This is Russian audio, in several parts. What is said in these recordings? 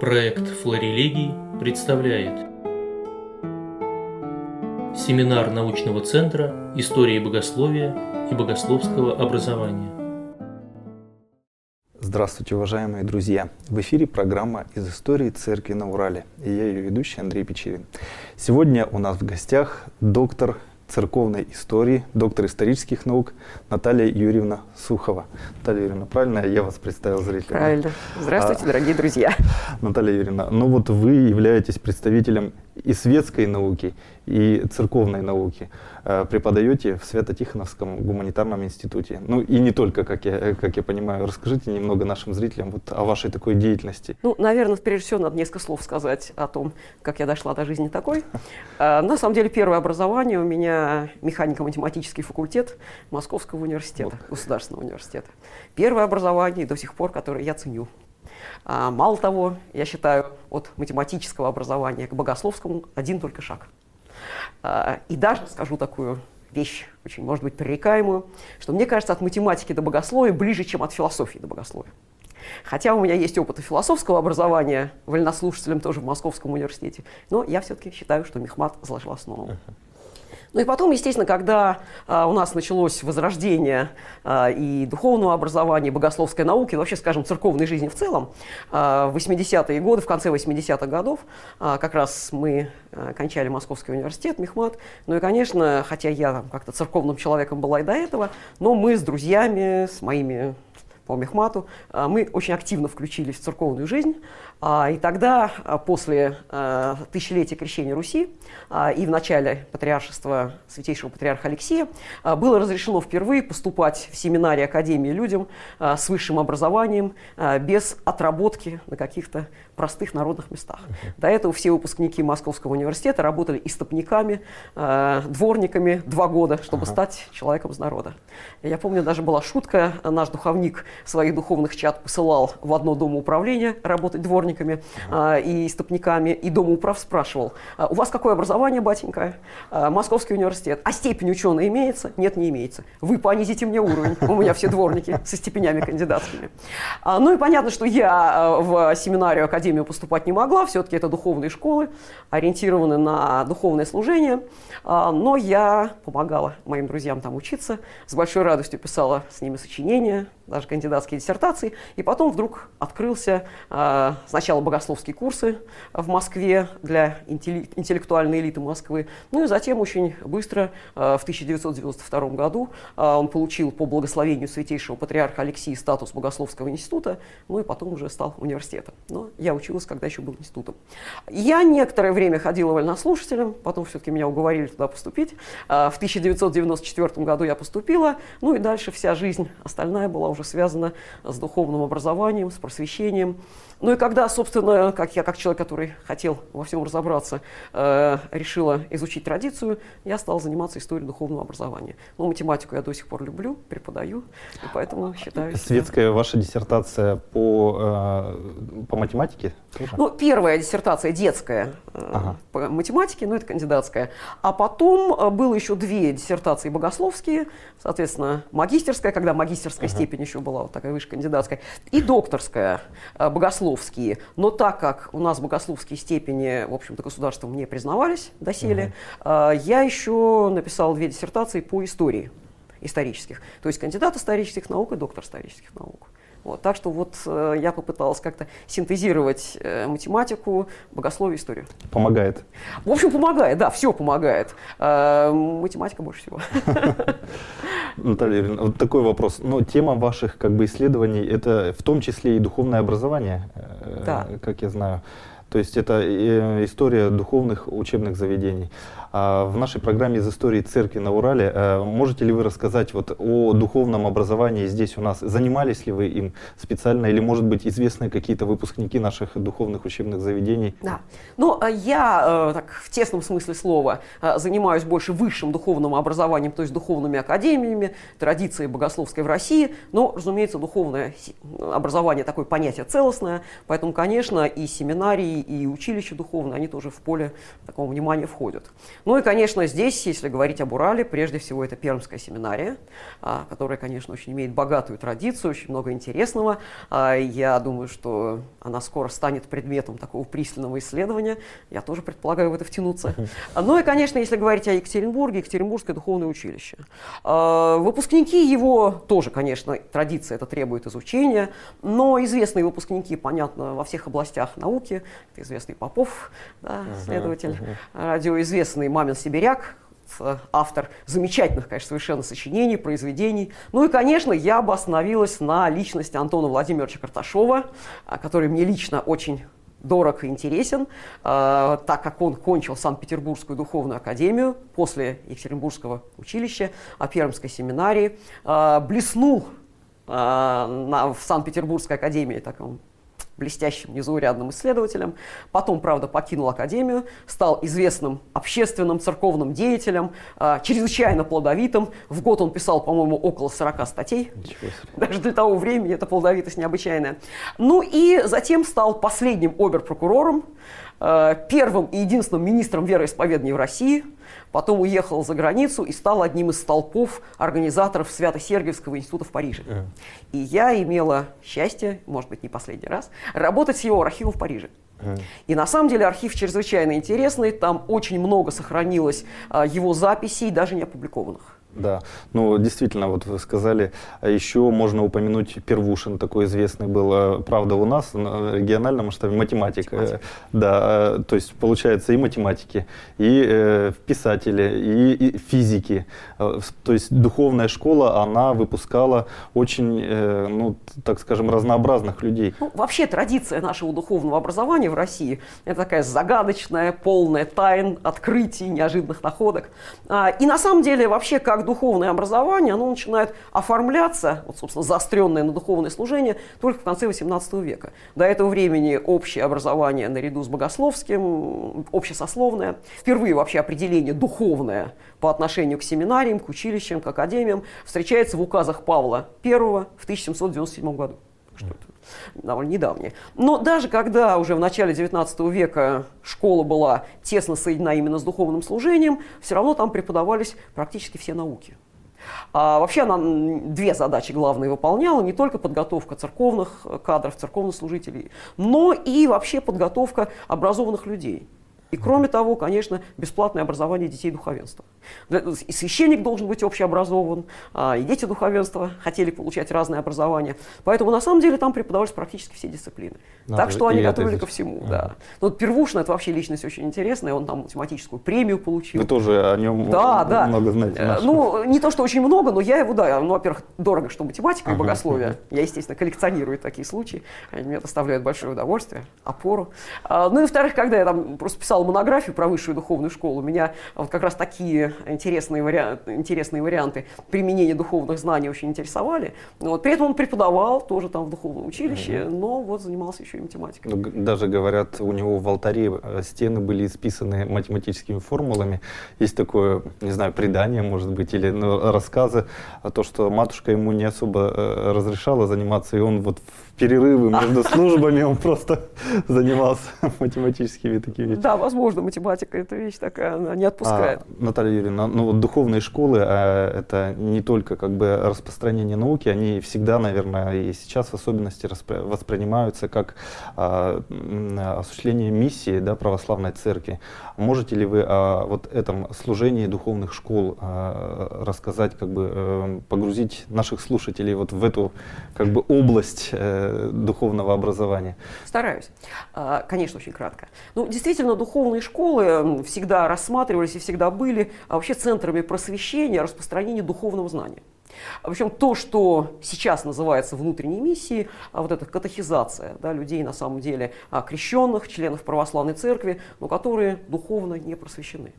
Проект «Флорелегий» представляет Семинар научного центра истории богословия и богословского образования. Здравствуйте, уважаемые друзья! В эфире программа «Из истории церкви на Урале» и я ее ведущий Андрей Печерин. Сегодня у нас в гостях доктор церковной истории, доктор исторических наук Наталья Юрьевна Сухова. Наталья Юрьевна, правильно я вас представил зрителям? Правильно. Здравствуйте, а, дорогие друзья. Наталья Юрьевна, ну вот вы являетесь представителем и светской науки, и церковной науки. Э, преподаете в Свято-Тихоновском гуманитарном институте. Ну и не только, как я, как я понимаю. Расскажите немного нашим зрителям вот о вашей такой деятельности. Ну, наверное, прежде всего надо несколько слов сказать о том, как я дошла до жизни такой. Э, на самом деле, первое образование у меня механико-математический факультет Московского университета, государственного университета. Первое образование до сих пор, которое я ценю. А, мало того, я считаю, от математического образования к богословскому один только шаг. А, и даже скажу такую вещь, очень, может быть, пререкаемую, что мне кажется, от математики до богословия ближе, чем от философии до богословия. Хотя у меня есть опыт философского образования, вольнослушателем тоже в Московском университете, но я все-таки считаю, что Мехмат заложил основу. Ну и потом, естественно, когда а, у нас началось возрождение а, и духовного образования, и богословской науки, вообще, скажем, церковной жизни в целом, а, в 80-е годы, в конце 80-х годов, а, как раз мы а, кончали Московский университет, Мехмат. Ну и, конечно, хотя я как-то церковным человеком была и до этого, но мы с друзьями, с моими по Мехмату, а, мы очень активно включились в церковную жизнь. А, и тогда, а, после а, тысячелетия крещения Руси и в начале патриаршества святейшего патриарха Алексея, было разрешено впервые поступать в семинарии Академии людям с высшим образованием, без отработки на каких-то простых народных местах. До этого все выпускники Московского университета работали истопниками, дворниками два года, чтобы стать человеком из народа. Я помню, даже была шутка, наш духовник своих духовных чат посылал в одно домоуправление работать дворником, дворниками а, и стопниками, и дома управ спрашивал, «А у вас какое образование, батенька? А, Московский университет. А степень ученая имеется? Нет, не имеется. Вы понизите мне уровень. У меня все дворники со степенями кандидатскими. Ну и понятно, что я в семинарию, академию поступать не могла. Все-таки это духовные школы, ориентированы на духовное служение. Но я помогала моим друзьям там учиться. С большой радостью писала с ними сочинения, даже кандидатские диссертации. И потом вдруг открылся э, сначала богословские курсы в Москве для интеллектуальной элиты Москвы. Ну и затем очень быстро, э, в 1992 году, э, он получил по благословению святейшего патриарха Алексия статус Богословского института, ну и потом уже стал университетом. Но я училась, когда еще был институтом. Я некоторое время ходила вольнослушателем, потом все-таки меня уговорили туда поступить. Э, в 1994 году я поступила, ну и дальше вся жизнь остальная была уже уже связано с духовным образованием, с просвещением. Ну и когда, собственно, как я, как человек, который хотел во всем разобраться, э, решила изучить традицию, я стала заниматься историей духовного образования. Ну, математику я до сих пор люблю, преподаю, и поэтому считаю... Светская себя... ваша диссертация по, э, по математике? Тоже? Ну, первая диссертация детская э, ага. по математике, ну, это кандидатская. А потом э, было еще две диссертации богословские, соответственно, магистерская, когда магистерская ага. степень еще была вот такая выше кандидатская, и докторская э, богословские. Но так как у нас богословские степени, в общем-то, государством не признавались доселе, угу. я еще написал две диссертации по истории исторических. То есть кандидат исторических наук и доктор исторических наук. Вот, так что вот э, я попыталась как-то синтезировать э, математику, богословие, историю. Помогает? В общем, помогает, да, все помогает. Э, математика больше всего. Наталья Юрьевна, вот такой вопрос. Но тема ваших как бы исследований это в том числе и духовное образование, э, да. как я знаю. То есть это э, история духовных учебных заведений. А в нашей программе из истории церкви на Урале э, можете ли вы рассказать вот о духовном образовании здесь у нас? Занимались ли вы им специально или, может быть, известны какие-то выпускники наших духовных учебных заведений? Да. Ну, а я так, в тесном смысле слова занимаюсь больше высшим духовным образованием, то есть духовными академиями, традицией богословской в России. Но, разумеется, духовное образование такое понятие целостное, поэтому, конечно, и семинарии, и училища духовные, они тоже в поле такого внимания входят. Ну и, конечно, здесь, если говорить об Урале, прежде всего это Пермская семинария, а, которая, конечно, очень имеет богатую традицию, очень много интересного. А, я думаю, что она скоро станет предметом такого пристального исследования. Я тоже предполагаю в это втянуться. Ну и, конечно, если говорить о Екатеринбурге, Екатеринбургское духовное училище. А, выпускники его тоже, конечно, традиция это требует изучения, но известные выпускники, понятно, во всех областях науки. Это известный Попов, да, следователь радиоизвестный Мамин Сибиряк, автор замечательных, конечно, совершенно сочинений, произведений. Ну и, конечно, я бы остановилась на личности Антона Владимировича Карташова, а, который мне лично очень дорог и интересен, э, так как он кончил Санкт-Петербургскую духовную академию после Екатеринбургского училища, о Пермской семинарии, э, блеснул э, на, в Санкт-Петербургской академии, так он блестящим, незаурядным исследователем. Потом, правда, покинул академию, стал известным общественным церковным деятелем, э, чрезвычайно плодовитым. В год он писал, по-моему, около 40 статей. Даже для того времени это плодовитость необычайная. Ну и затем стал последним оберпрокурором, э, первым и единственным министром вероисповедания в России – потом уехал за границу и стал одним из столпов организаторов Свято-Сергиевского института в Париже. Uh-huh. И я имела счастье, может быть, не последний раз, работать с его архивом в Париже. И на самом деле архив чрезвычайно интересный, там очень много сохранилось а, его записей, даже не опубликованных. Да, ну действительно, вот вы сказали, а еще можно упомянуть Первушин, такой известный был, э, правда, у нас на региональном масштабе математик. Математик. Э, да, э, то есть получается и математики, и э, писатели, и, и физики. То есть духовная школа, она выпускала очень, э, ну так скажем, разнообразных людей. Ну, вообще традиция нашего духовного образования в России – это такая загадочная, полная тайн, открытий, неожиданных находок. А, и на самом деле вообще как как духовное образование, оно начинает оформляться, вот, собственно, заостренное на духовное служение, только в конце XVIII века. До этого времени общее образование наряду с богословским, общесословное. Впервые вообще определение духовное по отношению к семинариям, к училищам, к академиям встречается в указах Павла I в 1797 году. Что это довольно недавнее. Но даже когда уже в начале XIX века школа была тесно соединена именно с духовным служением, все равно там преподавались практически все науки. А вообще она две задачи главные выполняла, не только подготовка церковных кадров, церковных служителей, но и вообще подготовка образованных людей. И кроме того, конечно, бесплатное образование детей духовенства. И священник должен быть общеобразован, а, и дети духовенства хотели получать разное образование. Поэтому на самом деле там преподавались практически все дисциплины. Надо так что они готовили ко всему. Да. Но ну, вот Первушин это вообще личность очень интересная, он там математическую премию получил. Вы тоже о нем да, да. много знаете. Э, нашего. Ну, не то, что очень много, но я его, да, ну, во-первых, дорого, что математика и ага, богословие. Ага. Я, естественно, коллекционирую такие случаи, они мне доставляют большое удовольствие, опору. А, ну и, во-вторых, когда я там просто писал писал монографию про высшую духовную школу, меня вот как раз такие интересные, варианты, интересные варианты применения духовных знаний очень интересовали. Вот. При этом он преподавал тоже там в духовном училище, угу. но вот занимался еще и математикой. Даже говорят, у него в алтаре э, стены были исписаны математическими формулами. Есть такое, не знаю, предание, может быть, или ну, рассказы о том, что матушка ему не особо э, разрешала заниматься, и он вот в перерывы между службами он просто занимался математическими такими. Да, возможно, математика это вещь такая, она не отпускает. А, Наталья Юрьевна, ну вот духовные школы, а, это не только как бы распространение науки, они всегда, наверное, и сейчас в особенности воспринимаются как а, осуществление миссии да, православной церкви. Можете ли вы о вот этом служении духовных школ а, рассказать, как бы э, погрузить наших слушателей вот в эту как бы область э, духовного образования? Стараюсь. А, конечно, очень кратко. Ну, действительно, духовные школы всегда рассматривались и всегда были а, вообще центрами просвещения, распространения духовного знания. Причем то, что сейчас называется внутренней миссией, а вот эта катехизация да, людей, на самом деле, крещенных, членов православной церкви, но которые духовно не просвещены.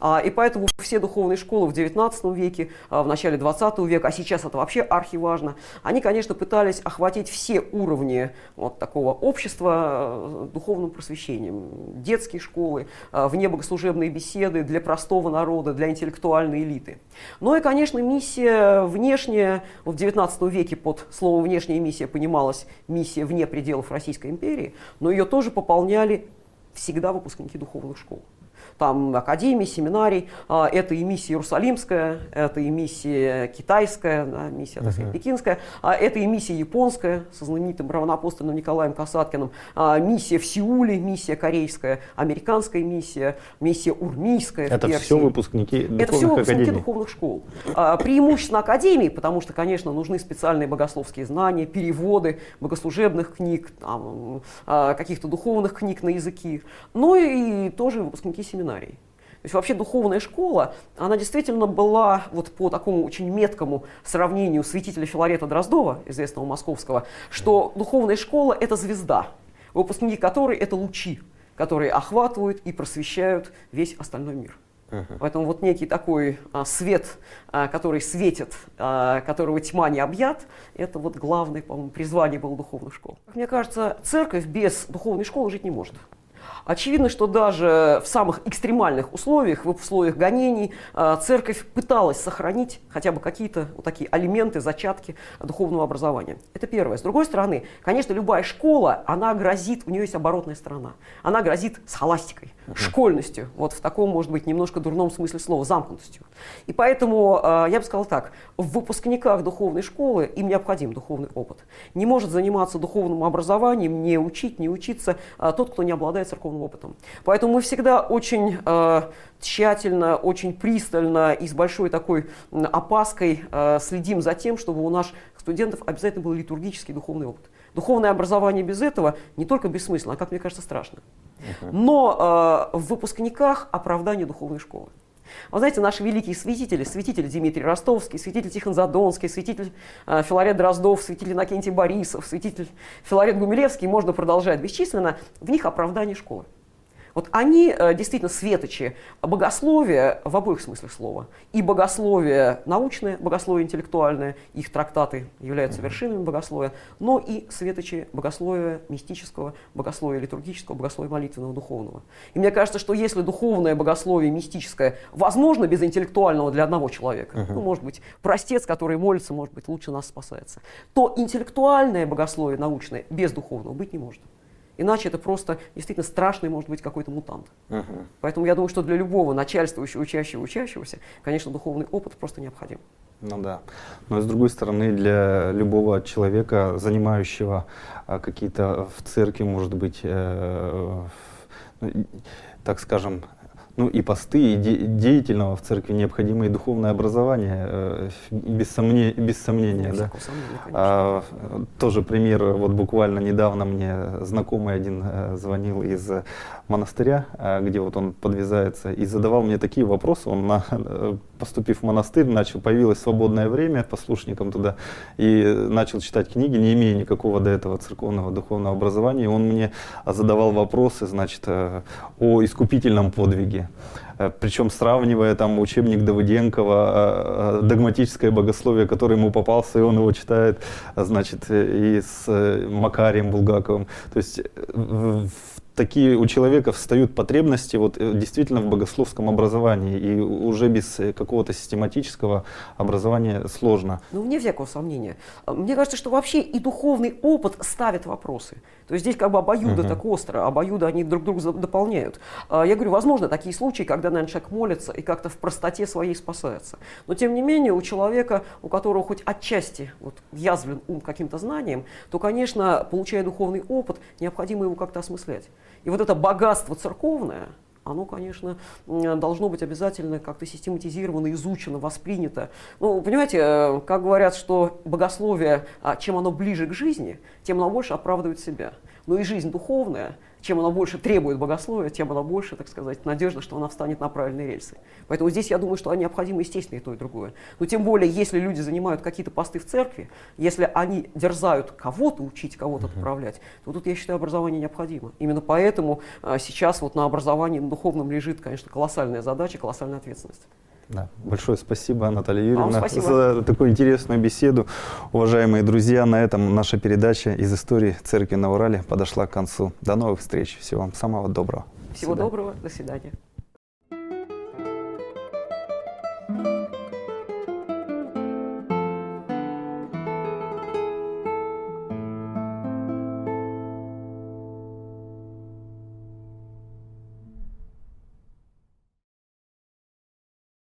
А, и поэтому все духовные школы в XIX веке, а, в начале XX века, а сейчас это вообще архиважно, они, конечно, пытались охватить все уровни вот такого общества духовным просвещением. Детские школы, а, внебогослужебные беседы для простого народа, для интеллектуальной элиты. Ну и, конечно, миссия внешняя, в XIX веке под словом «внешняя миссия» понималась миссия вне пределов Российской империи, но ее тоже пополняли всегда выпускники духовных школ. Там академии, семинарий, а, это и миссия Иерусалимская, это и миссия китайская, да, миссия, так сказать, пекинская, а, это и миссия японская со знаменитым равноапостольным Николаем Касаткиным, а, миссия в Сеуле, миссия корейская, американская миссия, миссия урмийская. Это все выпускники духовных Это все выпускники академий. духовных школ. Преимущественно академии, потому что, конечно, нужны специальные богословские знания, переводы богослужебных книг, каких-то духовных книг на языки, но и тоже выпускники семинарий. То есть вообще духовная школа, она действительно была вот по такому очень меткому сравнению святителя Филарета Дроздова, известного московского, что духовная школа – это звезда, выпускники которой – это лучи, которые охватывают и просвещают весь остальной мир. Uh-huh. Поэтому вот некий такой а, свет, а, который светит, а, которого тьма не объят, это вот главное, по-моему, призвание было духовных школ. Мне кажется, церковь без духовной школы жить не может. Очевидно, что даже в самых экстремальных условиях, в условиях гонений, а, церковь пыталась сохранить хотя бы какие-то вот такие алименты, зачатки духовного образования. Это первое. С другой стороны, конечно, любая школа, она грозит, у нее есть оборотная сторона. Она грозит схоластикой, школьностью, вот в таком, может быть, немножко дурном смысле слова, замкнутостью. И поэтому а, я бы сказал так, в выпускниках духовной школы им необходим духовный опыт. Не может заниматься духовным образованием, не учить, не учиться а, тот, кто не обладает церковным опытом. Поэтому мы всегда очень э, тщательно, очень пристально и с большой такой опаской э, следим за тем, чтобы у наших студентов обязательно был литургический духовный опыт. Духовное образование без этого не только бессмысленно, а, как мне кажется, страшно. Но э, в выпускниках оправдание духовной школы. Вы знаете, наши великие святители, святитель Дмитрий Ростовский, святитель Тихон Задонский, святитель э, Филарет Дроздов, святитель Иннокентий Борисов, святитель Филарет Гумилевский, можно продолжать бесчисленно, в них оправдание школы. Вот они э, действительно светочи богословия в обоих смыслах слова. И богословие научное, богословие интеллектуальное, их трактаты являются вершинами богословия, но и светочи богословия мистического, богословия литургического, богословия молитвенного, духовного. И мне кажется, что если духовное богословие мистическое возможно без интеллектуального для одного человека, uh-huh. ну, может быть, простец, который молится, может быть, лучше нас спасается, то интеллектуальное богословие научное без духовного быть не может. Иначе это просто действительно страшный может быть какой-то мутант. Uh-huh. Поэтому я думаю, что для любого начальствующего, учащего, учащегося, конечно, духовный опыт просто необходим. Ну да. Но с другой стороны, для любого человека, занимающего а, какие-то в церкви, может быть, э, так скажем, ну и посты, и де деятельного в церкви необходимо и духовное образование, э, без, сомне без сомнения. Да? Сомнения, а, тоже пример, вот буквально недавно мне знакомый один э, звонил из монастыря, э, где вот он подвязается, и задавал мне такие вопросы, он на, поступив в монастырь, начал, появилось свободное время послушникам туда, и начал читать книги, не имея никакого до этого церковного духовного образования, и он мне задавал вопросы, значит, о искупительном подвиге, Э, причем сравнивая там учебник Давыденкова, э, э, догматическое богословие, которое ему попался, и он его читает, значит, и с Макарием Булгаковым. То есть в такие у человека встают потребности вот э, действительно в богословском образовании, и уже без э, какого-то систематического образования сложно. Ну, вне всякого сомнения. Мне кажется, что вообще и духовный опыт ставит вопросы. То есть здесь как бы обоюда uh-huh. так остро, обоюда они друг друга дополняют. А, я говорю, возможно, такие случаи, когда, наверное, человек молится и как-то в простоте своей спасается. Но тем не менее, у человека, у которого хоть отчасти вот, язвлен ум каким-то знанием, то, конечно, получая духовный опыт, необходимо его как-то осмыслять. И вот это богатство церковное, оно, конечно, должно быть обязательно как-то систематизировано, изучено, воспринято. Ну, понимаете, э, как говорят, что богословие, а, чем оно ближе к жизни, тем оно больше оправдывает себя. Но и жизнь духовная – чем она больше требует богословия, тем она больше, так сказать, надежда, что она встанет на правильные рельсы. Поэтому здесь я думаю, что необходимо, естественно, и то, и другое. Но тем более, если люди занимают какие-то посты в церкви, если они дерзают кого-то учить, кого-то отправлять, то тут, я считаю, образование необходимо. Именно поэтому а, сейчас вот на образовании на духовном лежит, конечно, колоссальная задача, колоссальная ответственность. Да. Большое спасибо, Наталья Юрьевна, спасибо. за такую интересную беседу. Уважаемые друзья, на этом наша передача из истории Церкви на Урале подошла к концу. До новых встреч. Всего вам самого доброго. Всего доброго. До свидания.